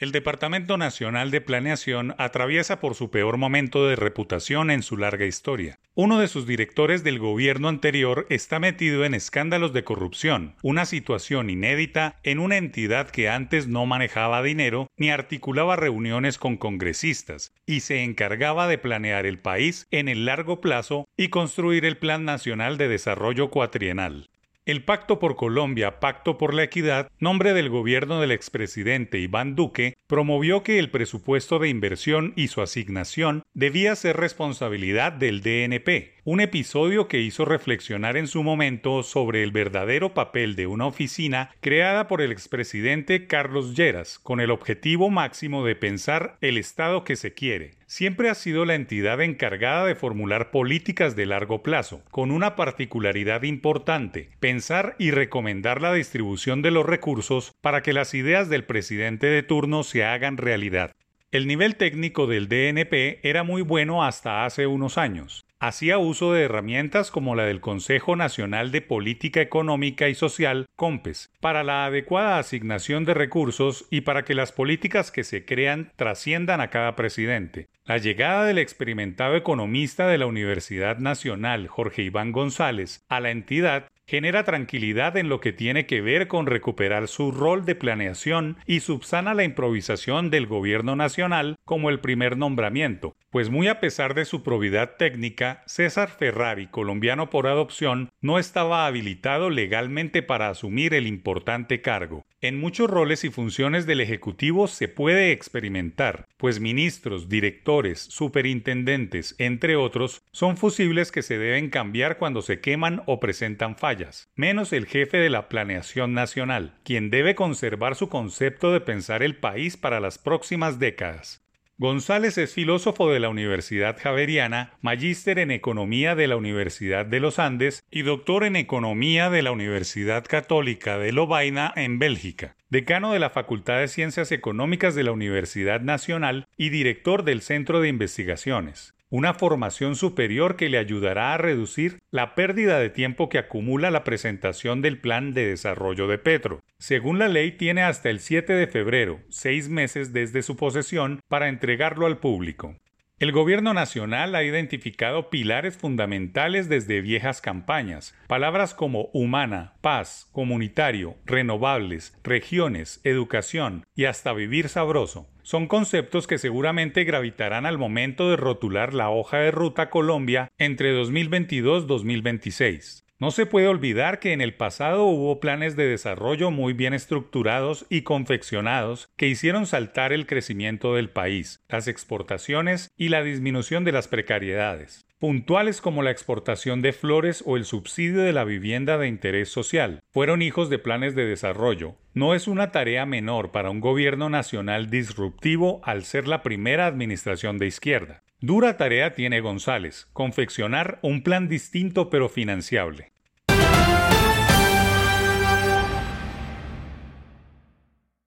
El Departamento Nacional de Planeación atraviesa por su peor momento de reputación en su larga historia. Uno de sus directores del gobierno anterior está metido en escándalos de corrupción, una situación inédita en una entidad que antes no manejaba dinero ni articulaba reuniones con congresistas, y se encargaba de planear el país en el largo plazo y construir el Plan Nacional de Desarrollo Cuatrienal. El Pacto por Colombia, Pacto por la Equidad, nombre del gobierno del expresidente Iván Duque, promovió que el presupuesto de inversión y su asignación debía ser responsabilidad del DNP, un episodio que hizo reflexionar en su momento sobre el verdadero papel de una oficina creada por el expresidente Carlos Lleras, con el objetivo máximo de pensar el Estado que se quiere. Siempre ha sido la entidad encargada de formular políticas de largo plazo, con una particularidad importante, pensar y recomendar la distribución de los recursos para que las ideas del presidente de turno se hagan realidad. El nivel técnico del DNP era muy bueno hasta hace unos años. Hacía uso de herramientas como la del Consejo Nacional de Política Económica y Social, COMPES, para la adecuada asignación de recursos y para que las políticas que se crean trasciendan a cada presidente. La llegada del experimentado economista de la Universidad Nacional, Jorge Iván González, a la entidad genera tranquilidad en lo que tiene que ver con recuperar su rol de planeación y subsana la improvisación del gobierno nacional como el primer nombramiento, pues muy a pesar de su probidad técnica, César Ferrari, colombiano por adopción, no estaba habilitado legalmente para asumir el importante cargo. En muchos roles y funciones del Ejecutivo se puede experimentar, pues ministros, directores, superintendentes, entre otros, son fusibles que se deben cambiar cuando se queman o presentan fallas, menos el jefe de la Planeación Nacional, quien debe conservar su concepto de pensar el país para las próximas décadas. González es filósofo de la Universidad Javeriana, magíster en Economía de la Universidad de los Andes y doctor en Economía de la Universidad Católica de Lovaina en Bélgica, decano de la Facultad de Ciencias Económicas de la Universidad Nacional y director del Centro de Investigaciones una formación superior que le ayudará a reducir la pérdida de tiempo que acumula la presentación del plan de desarrollo de Petro. Según la ley, tiene hasta el 7 de febrero, seis meses desde su posesión, para entregarlo al público. El gobierno nacional ha identificado pilares fundamentales desde viejas campañas. Palabras como humana, paz, comunitario, renovables, regiones, educación y hasta vivir sabroso. Son conceptos que seguramente gravitarán al momento de rotular la hoja de ruta Colombia entre 2022-2026. No se puede olvidar que en el pasado hubo planes de desarrollo muy bien estructurados y confeccionados que hicieron saltar el crecimiento del país, las exportaciones y la disminución de las precariedades puntuales como la exportación de flores o el subsidio de la vivienda de interés social, fueron hijos de planes de desarrollo. No es una tarea menor para un gobierno nacional disruptivo al ser la primera administración de izquierda. Dura tarea tiene González, confeccionar un plan distinto pero financiable.